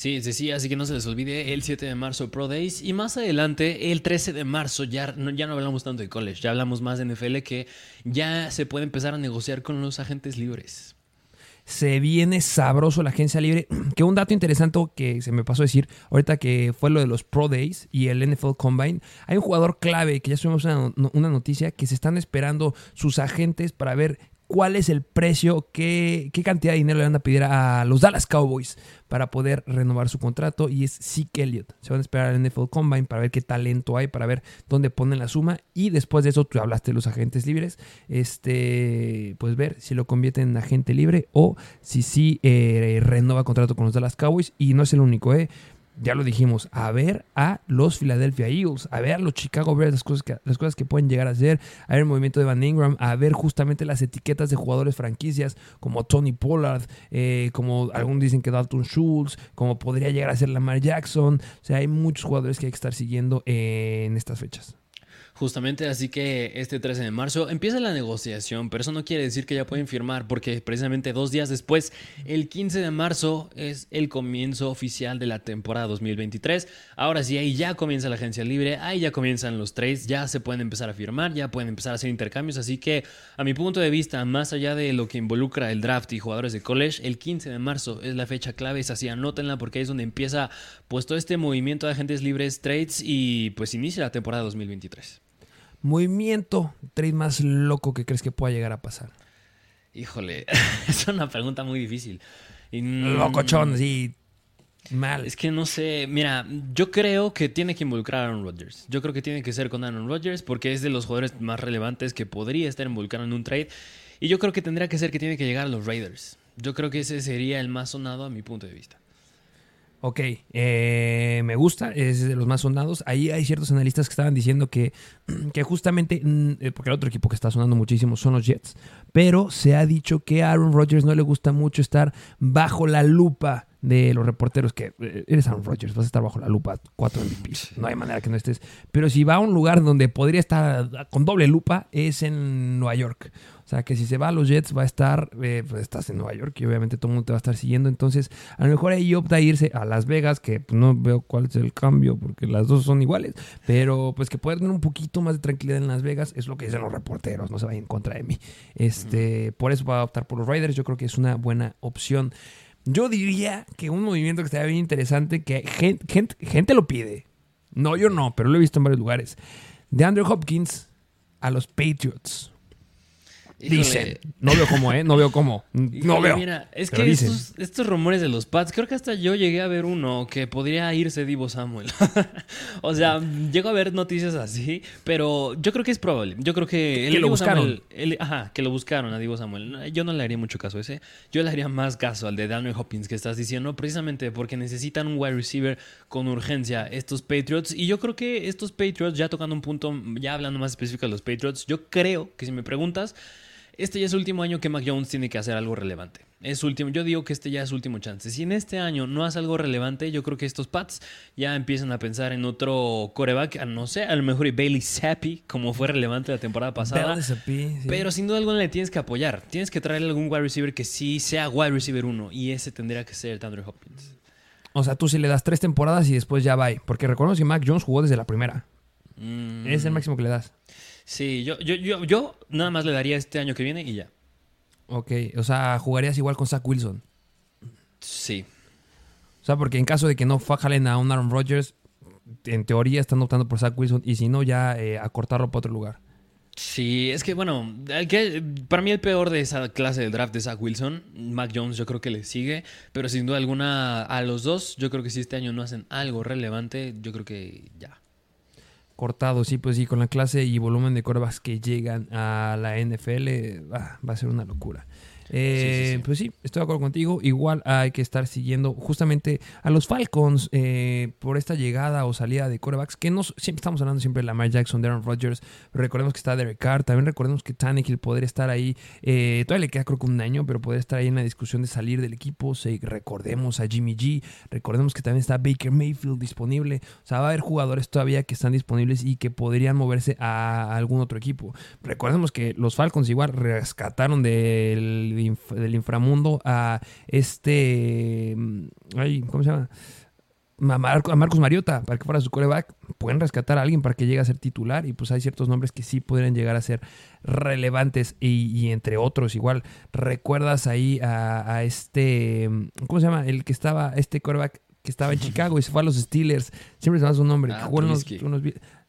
Sí, sí, sí, así que no se les olvide el 7 de marzo Pro Days y más adelante el 13 de marzo ya no, ya no hablamos tanto de college, ya hablamos más de NFL que ya se puede empezar a negociar con los agentes libres. Se viene sabroso la agencia libre. Que un dato interesante que se me pasó a decir ahorita que fue lo de los Pro Days y el NFL Combine. Hay un jugador clave que ya subimos una, una noticia que se están esperando sus agentes para ver cuál es el precio, qué, qué cantidad de dinero le van a pedir a los Dallas Cowboys para poder renovar su contrato. Y es Zeke Elliott. Se van a esperar al NFL Combine para ver qué talento hay, para ver dónde ponen la suma. Y después de eso, tú hablaste de los agentes libres. Este, pues ver si lo convierten en agente libre o si sí eh, renova contrato con los Dallas Cowboys. Y no es el único, ¿eh? Ya lo dijimos, a ver a los Philadelphia Eagles, a ver a los Chicago Bears, las cosas que, las cosas que pueden llegar a hacer, a ver el movimiento de Van Ingram, a ver justamente las etiquetas de jugadores franquicias como Tony Pollard, eh, como algunos dicen que Dalton Schultz, como podría llegar a ser Lamar Jackson. O sea, hay muchos jugadores que hay que estar siguiendo en estas fechas. Justamente así que este 13 de marzo empieza la negociación, pero eso no quiere decir que ya pueden firmar, porque precisamente dos días después, el 15 de marzo, es el comienzo oficial de la temporada 2023. Ahora sí, ahí ya comienza la agencia libre, ahí ya comienzan los trades, ya se pueden empezar a firmar, ya pueden empezar a hacer intercambios, así que a mi punto de vista, más allá de lo que involucra el draft y jugadores de college, el 15 de marzo es la fecha clave, es así, anótenla porque ahí es donde empieza pues todo este movimiento de agentes libres, trades y pues inicia la temporada 2023. Movimiento, trade más loco que crees que pueda llegar a pasar. Híjole, es una pregunta muy difícil. Y, Locochón, sí. Mal. Es que no sé, mira, yo creo que tiene que involucrar a Aaron Rodgers. Yo creo que tiene que ser con Aaron Rodgers porque es de los jugadores más relevantes que podría estar involucrado en un trade. Y yo creo que tendría que ser que tiene que llegar a los Raiders. Yo creo que ese sería el más sonado a mi punto de vista. Ok, eh, me gusta, es de los más sonados. Ahí hay ciertos analistas que estaban diciendo que, que justamente, mm, eh, porque el otro equipo que está sonando muchísimo son los Jets, pero se ha dicho que a Aaron Rodgers no le gusta mucho estar bajo la lupa de los reporteros, que eh, eres Aaron Rodgers, vas a estar bajo la lupa, cuatro MVPs, no hay manera que no estés. Pero si va a un lugar donde podría estar con doble lupa, es en Nueva York. O sea, que si se va a los Jets va a estar, eh, pues estás en Nueva York y obviamente todo el mundo te va a estar siguiendo. Entonces, a lo mejor ahí opta a irse a Las Vegas, que pues, no veo cuál es el cambio porque las dos son iguales, pero pues que puede tener un poquito más de tranquilidad en Las Vegas, es lo que dicen los reporteros, no se vayan en contra de mí. Este, Por eso va a optar por los Raiders, yo creo que es una buena opción. Yo diría que un movimiento que estaría bien interesante, que gente, gente, gente lo pide. No, yo no, pero lo he visto en varios lugares. De Andrew Hopkins a los Patriots. Híjole. Dicen. No veo cómo, ¿eh? No veo cómo. No veo. Mira, es Pero que estos, estos rumores de los Pats, creo que hasta yo llegué a ver uno que podría irse Divo Samuel. o sea, llego a ver noticias así, pero yo creo que es probable. Yo creo que el Que lo Divo buscaron. Samuel- el- ajá, que lo buscaron a Divo Samuel. Yo no le haría mucho caso a ese. Yo le haría más caso al de Daniel Hopkins que estás diciendo, precisamente porque necesitan un wide receiver con urgencia estos Patriots. Y yo creo que estos Patriots, ya tocando un punto, ya hablando más específico de los Patriots, yo creo que si me preguntas, este ya es el último año que Mac Jones tiene que hacer algo relevante. Es último, yo digo que este ya es su último chance. Si en este año no hace algo relevante, yo creo que estos Pats ya empiezan a pensar en otro coreback, a no sé, a lo mejor y Bailey Zappi, como fue relevante la temporada pasada. Zappi, sí. Pero sin duda alguna le tienes que apoyar. Tienes que traerle algún wide receiver que sí sea wide receiver 1 y ese tendría que ser Andrew Hopkins. O sea, tú si le das tres temporadas y después ya va. Porque recordemos que Mac Jones jugó desde la primera. Mm, Es el máximo que le das. Sí, yo, yo, yo, yo nada más le daría este año que viene y ya. Ok, o sea, jugarías igual con Zach Wilson. Sí. O sea, porque en caso de que no jalen a un Aaron Rodgers, en teoría están optando por Zach Wilson y si no, ya eh, acortarlo para otro lugar. Sí, es que bueno, que, para mí el peor de esa clase de draft de Zach Wilson, Mac Jones yo creo que le sigue, pero sin duda alguna a los dos, yo creo que si este año no hacen algo relevante, yo creo que ya. Cortado, sí, pues sí, con la clase y volumen de corebacks que llegan a la NFL, ah, va a ser una locura. Eh, pues sí, estoy de acuerdo contigo. Igual hay que estar siguiendo justamente a los Falcons eh, por esta llegada o salida de corebacks, que no, siempre estamos hablando siempre de Lamar Jackson, de Aaron Rodgers. Recordemos que está Derek Carr, también recordemos que Tannehill podría estar ahí, eh, todavía le queda creo que un año, pero podría estar ahí en la discusión de salir del equipo. recordemos a Jimmy G, recordemos que también está Baker Mayfield disponible. O sea, va a haber jugadores todavía que están disponibles y que podrían moverse a algún otro equipo. Recordemos que los Falcons igual rescataron del del inframundo a este. Mm, ay, ¿Cómo se llama? A, Marcos Mariota para que fuera su coreback, pueden rescatar a alguien para que llegue a ser titular y pues hay ciertos nombres que sí podrían llegar a ser relevantes y, entre otros igual. ¿Recuerdas ahí a, este, mm, ¿cómo se llama? El que estaba, este coreback que estaba en Chicago y se fue a los Steelers, siempre se llama su nombre, ah, unos,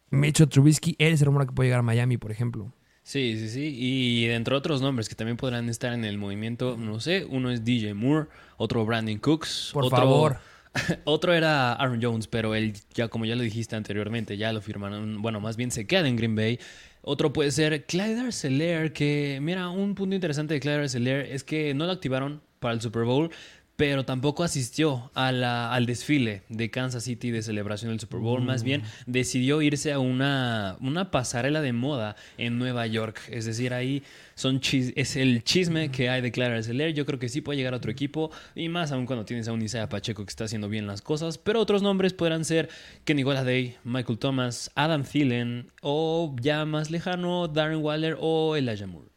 Mitchell Trubisky, él es el rumor que puede llegar a Miami, por ejemplo. Sí, sí, sí. Y dentro de otros nombres que también podrán estar en el movimiento, no sé, uno es DJ Moore, otro Brandon Cooks. Por otro, favor. otro era Aaron Jones, pero él, ya como ya lo dijiste anteriormente, ya lo firmaron. Bueno, más bien se queda en Green Bay. Otro puede ser Clyde Arcelor, que mira, un punto interesante de Clyde Arcelor es que no lo activaron para el Super Bowl, pero tampoco asistió al desfile de Kansas City de celebración del Super Bowl. Más bien mm. decidió irse a una, una pasarela de moda en Nueva York. Es decir, ahí son es el chisme que hay de Clara Arcelor. Yo creo que sí puede llegar a otro equipo. Y más aún cuando tienes a un Isaiah Pacheco que está haciendo bien las cosas. Pero otros nombres podrán ser Kenny Day, Michael Thomas, Adam Thielen o ya más lejano Darren Waller o Elijah Moore.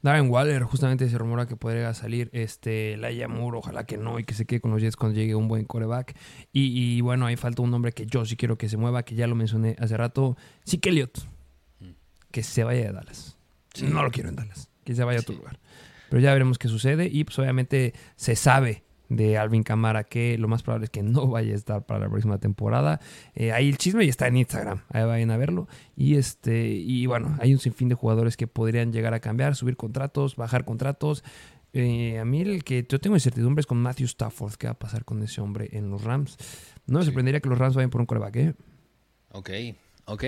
Darren Waller, justamente se rumora que podría salir este Laia Moore, ojalá que no, y que se quede con los Jets cuando llegue un buen coreback. Y, bueno, ahí falta un nombre que yo sí quiero que se mueva, que ya lo mencioné hace rato, sí Elliott, mm. que se vaya de Dallas. No lo quiero en Dallas, que se vaya a otro lugar. Pero ya veremos qué sucede y pues obviamente se sabe de Alvin Camara, que lo más probable es que no vaya a estar para la próxima temporada. Eh, ahí el chisme y está en Instagram, ahí vayan a verlo. Y este, y bueno, hay un sinfín de jugadores que podrían llegar a cambiar, subir contratos, bajar contratos. Eh, a mí el que yo tengo incertidumbres con Matthew Stafford, qué va a pasar con ese hombre en los Rams. No me sorprendería que los Rams vayan por un coreback, ¿eh? Ok, ¿Ok?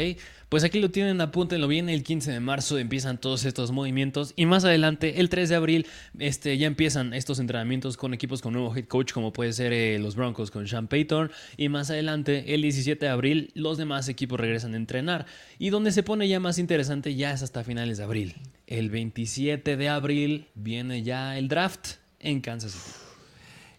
Pues aquí lo tienen, apúntenlo bien, el 15 de marzo empiezan todos estos movimientos y más adelante, el 3 de abril, este, ya empiezan estos entrenamientos con equipos con nuevo head coach, como puede ser eh, los Broncos con Sean Payton y más adelante, el 17 de abril, los demás equipos regresan a entrenar y donde se pone ya más interesante ya es hasta finales de abril. El 27 de abril viene ya el draft en Kansas City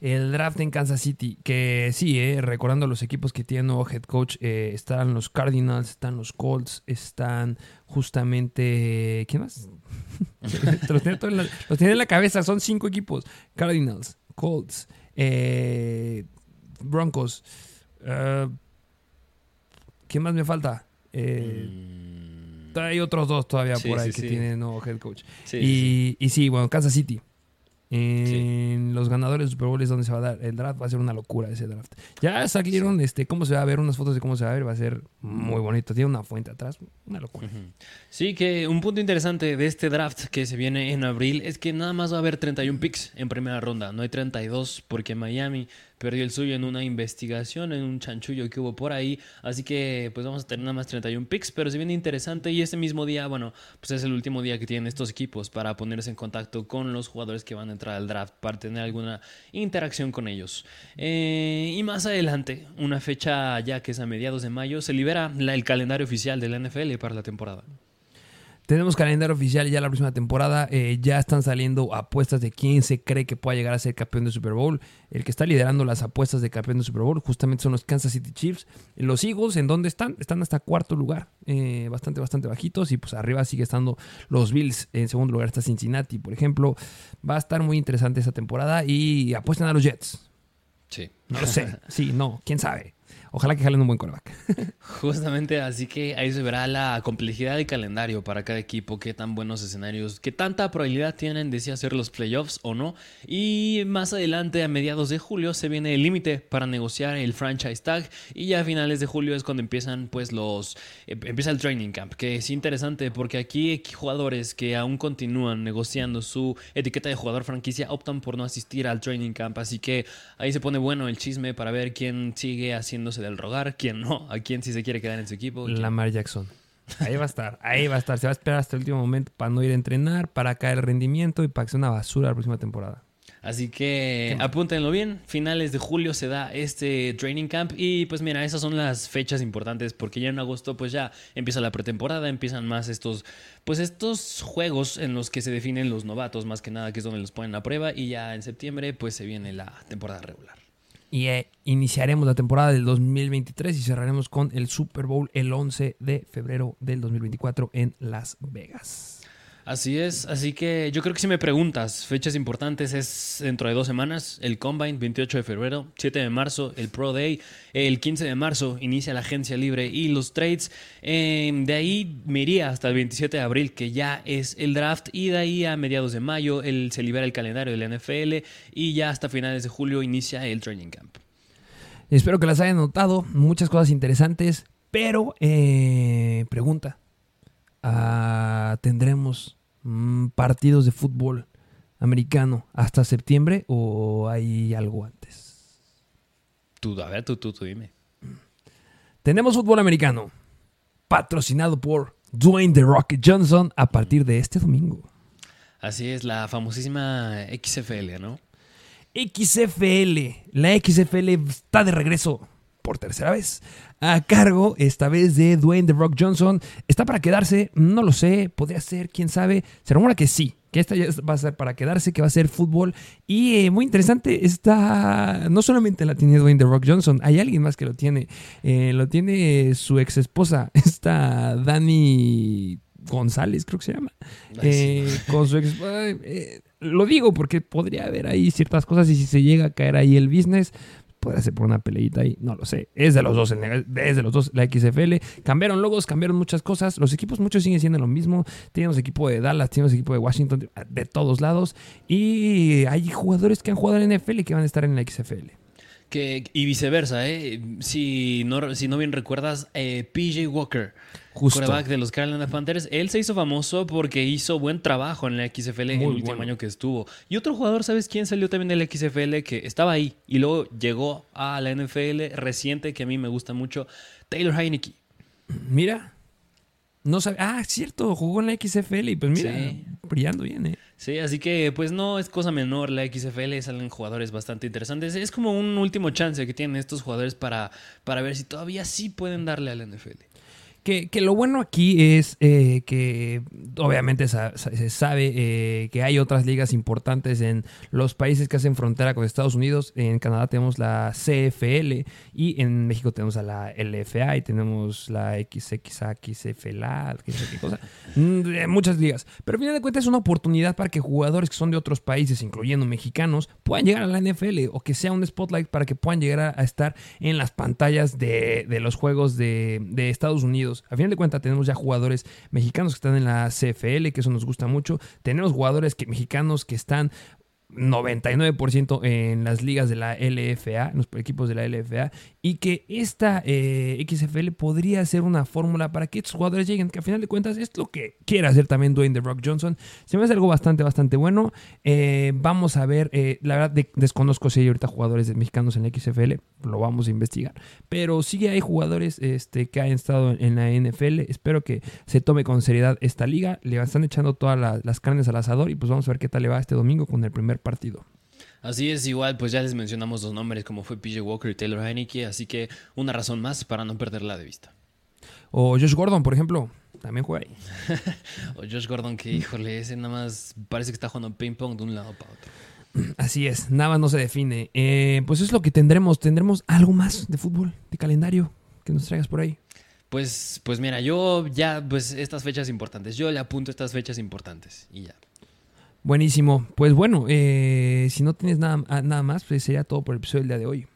el draft en Kansas City, que sí, eh, recordando los equipos que tiene nuevo head coach, eh, están los Cardinals, están los Colts, están justamente... ¿Qué más? los, tiene en la, cabeza, son cinco equipos. Cardinals, Colts, eh, Broncos. Uh, ¿Qué más me falta? Mm. Hay otros dos todavía por ahí que tienen nuevo head coach. y, y sí, bueno, Kansas City. En los ganadores de Super Bowl es donde se va a dar el draft. Va a ser una locura ese draft. Ya salieron este, cómo se va a ver, unas fotos de cómo se va a ver. Va a ser muy bonito. Tiene una fuente atrás. Una locura. Sí, que un punto interesante de este draft que se viene en abril es que nada más va a haber 31 picks en primera ronda. No hay 32 porque Miami perdió el suyo en una investigación, en un chanchullo que hubo por ahí. Así que pues vamos a tener nada más 31 picks, pero se viene interesante y este mismo día, bueno, pues es el último día que tienen estos equipos para ponerse en contacto con los jugadores que van a entrar al draft, para tener alguna interacción con ellos. Eh, y más adelante, una fecha ya que es a mediados de mayo, se libera el calendario oficial de la NFL para la temporada. Tenemos calendario oficial ya la próxima temporada. Eh, ya están saliendo apuestas de quién se cree que pueda llegar a ser campeón de Super Bowl. El que está liderando las apuestas de campeón de Super Bowl justamente son los Kansas City Chiefs. Los Eagles, ¿en dónde están? Están hasta cuarto lugar. Eh, bastante, bastante bajitos. Y pues arriba sigue estando los Bills. En segundo lugar está Cincinnati, por ejemplo. Va a estar muy interesante esta temporada. Y apuestan a los Jets. Sí, No lo sé. Sí, no, quién sabe. Ojalá que jalen un buen coreback. Justamente, así que ahí se verá la complejidad de calendario para cada equipo, qué tan buenos escenarios, qué tanta probabilidad tienen de si hacer los playoffs o no. Y más adelante, a mediados de julio, se viene el límite para negociar el franchise tag. Y ya a finales de julio es cuando empiezan, pues, los. eh, empieza el training camp, que es interesante porque aquí jugadores que aún continúan negociando su etiqueta de jugador franquicia optan por no asistir al training camp. Así que ahí se pone bueno el chisme para ver quién sigue haciéndose del rogar, quién no, a quién sí se quiere quedar en su equipo. quién- Lamar Jackson. Ahí va a estar, ahí va a estar. Se va a esperar hasta el último momento para no ir a entrenar, para caer el rendimiento y para que sea una basura la próxima temporada. Así que apúntenlo bien, finales de julio se da este training camp y pues mira, esas son las fechas importantes porque ya en agosto pues ya empieza la pretemporada, empiezan más estos pues estos juegos en los que se definen los novatos más que nada que es donde los ponen a prueba y ya en septiembre pues se viene la temporada regular. Y eh, iniciaremos la temporada del 2023 y cerraremos con el Super Bowl el 11 de febrero del 2024 en Las Vegas. Así es, así que yo creo que si me preguntas, fechas importantes es dentro de dos semanas, el Combine 28 de febrero, 7 de marzo, el Pro Day, el 15 de marzo inicia la agencia libre y los trades, Eh, de ahí me iría hasta el 27 de abril que ya es el draft y de ahí a mediados de mayo el, se libera el calendario de la NFL y ya hasta finales de julio inicia el training camp. Espero que las hayan notado, muchas cosas interesantes, pero eh, pregunta, ah, ¿tendremos mm, partidos de fútbol americano hasta septiembre o hay algo antes? Tú, a ver, tú, tú, tú dime. Tenemos fútbol americano, patrocinado por Dwayne The Rock Johnson a partir de este domingo. Así es, la famosísima XFL, ¿no? XFL. La XFL está de regreso por tercera vez. A cargo, esta vez de Dwayne The Rock Johnson. ¿Está para quedarse? No lo sé. Podría ser, quién sabe. Se rumora que sí. Que esta ya va a ser para quedarse, que va a ser fútbol. Y eh, muy interesante, está. No solamente la tiene Dwayne The Rock Johnson, hay alguien más que lo tiene. Eh, lo tiene su ex esposa, esta Dani González, creo que se llama. Eh, con su ex- eh, lo digo porque podría haber ahí ciertas cosas y si se llega a caer ahí el business, podría ser por una peleita ahí, no lo sé. Es de los dos, es los dos la XFL. Cambiaron logos, cambiaron muchas cosas. Los equipos muchos siguen siendo lo mismo. Tenemos equipo de Dallas, tenemos equipo de Washington, de todos lados. Y hay jugadores que han jugado en la NFL y que van a estar en la XFL. Que, y viceversa, ¿eh? Si no, si no bien recuerdas, eh, PJ Walker, Justo. quarterback de los Carolina Panthers, él se hizo famoso porque hizo buen trabajo en la XFL el Muy último año que estuvo. Y otro jugador, ¿sabes quién salió también de la XFL? Que estaba ahí y luego llegó a la NFL reciente, que a mí me gusta mucho, Taylor Heineke. Mira. No sabe. Ah, es cierto, jugó en la XFL y pues mira, Sí. brillando bien, ¿eh? Sí, así que pues no es cosa menor la XFL, salen jugadores bastante interesantes. Es como un último chance que tienen estos jugadores para, para ver si todavía sí pueden darle a la NFL. Que, que lo bueno aquí es eh, que obviamente se sabe eh, que hay otras ligas importantes en los países que hacen frontera con Estados Unidos. En Canadá tenemos la CFL y en México tenemos a la LFA y tenemos la qué sé qué cosa. Muchas ligas. Pero al final de cuentas es una oportunidad para que jugadores que son de otros países, incluyendo mexicanos, puedan llegar a la NFL o que sea un spotlight para que puedan llegar a, a estar en las pantallas de, de los juegos de, de Estados Unidos. A final de cuentas tenemos ya jugadores mexicanos que están en la CFL, que eso nos gusta mucho. Tenemos jugadores que, mexicanos que están 99% en las ligas de la LFA, en los equipos de la LFA, y que esta eh, XFL podría ser una fórmula para que estos jugadores lleguen, que a final de cuentas es lo que quiere hacer también Dwayne The Rock Johnson. Se me hace algo bastante, bastante bueno. Eh, vamos a ver, eh, la verdad de- desconozco si hay ahorita jugadores mexicanos en la XFL, lo vamos a investigar, pero sí hay jugadores este, que han estado en la NFL. Espero que se tome con seriedad esta liga, le están echando todas la- las carnes al asador y pues vamos a ver qué tal le va este domingo con el primer partido. Así es, igual, pues ya les mencionamos los nombres como fue PJ Walker y Taylor Heineke, así que una razón más para no perderla de vista. O Josh Gordon, por ejemplo, también juega ahí. O Josh Gordon, que híjole, ese nada más parece que está jugando ping pong de un lado para otro. Así es, nada más no se define. Eh, pues es lo que tendremos. Tendremos algo más de fútbol, de calendario que nos traigas por ahí. Pues, pues mira, yo ya, pues estas fechas importantes, yo le apunto estas fechas importantes y ya. Buenísimo. Pues bueno, eh, si no tienes nada, ah, nada más, pues sería todo por el episodio del día de hoy.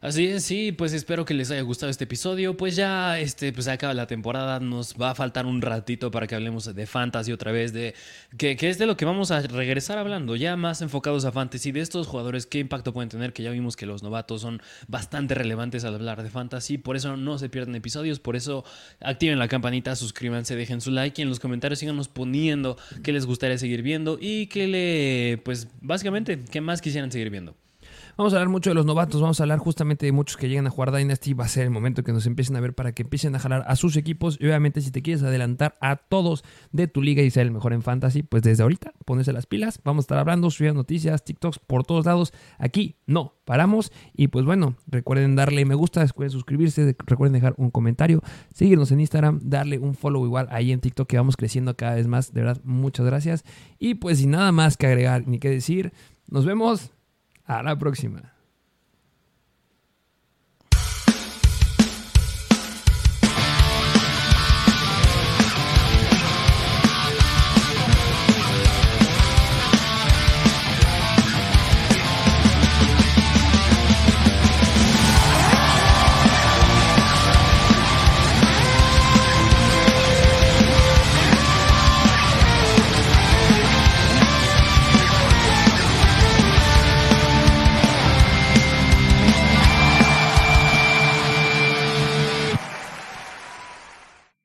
Así es, sí, pues espero que les haya gustado este episodio. Pues ya este, pues acaba la temporada, nos va a faltar un ratito para que hablemos de fantasy otra vez, de que, que, es de lo que vamos a regresar hablando, ya más enfocados a fantasy, de estos jugadores, qué impacto pueden tener, que ya vimos que los novatos son bastante relevantes al hablar de fantasy, por eso no se pierden episodios, por eso activen la campanita, suscríbanse, dejen su like y en los comentarios síganos poniendo qué les gustaría seguir viendo y qué le, pues básicamente, qué más quisieran seguir viendo. Vamos a hablar mucho de los novatos, vamos a hablar justamente de muchos que llegan a jugar Dynasty. Va a ser el momento que nos empiecen a ver para que empiecen a jalar a sus equipos. Y obviamente, si te quieres adelantar a todos de tu liga y ser el mejor en fantasy, pues desde ahorita ponerse las pilas. Vamos a estar hablando, subiendo noticias, TikToks por todos lados. Aquí no paramos. Y pues bueno, recuerden darle me gusta, recuerden suscribirse, recuerden dejar un comentario, seguirnos en Instagram, darle un follow igual ahí en TikTok que vamos creciendo cada vez más. De verdad, muchas gracias. Y pues sin nada más que agregar ni que decir, nos vemos a la próxima.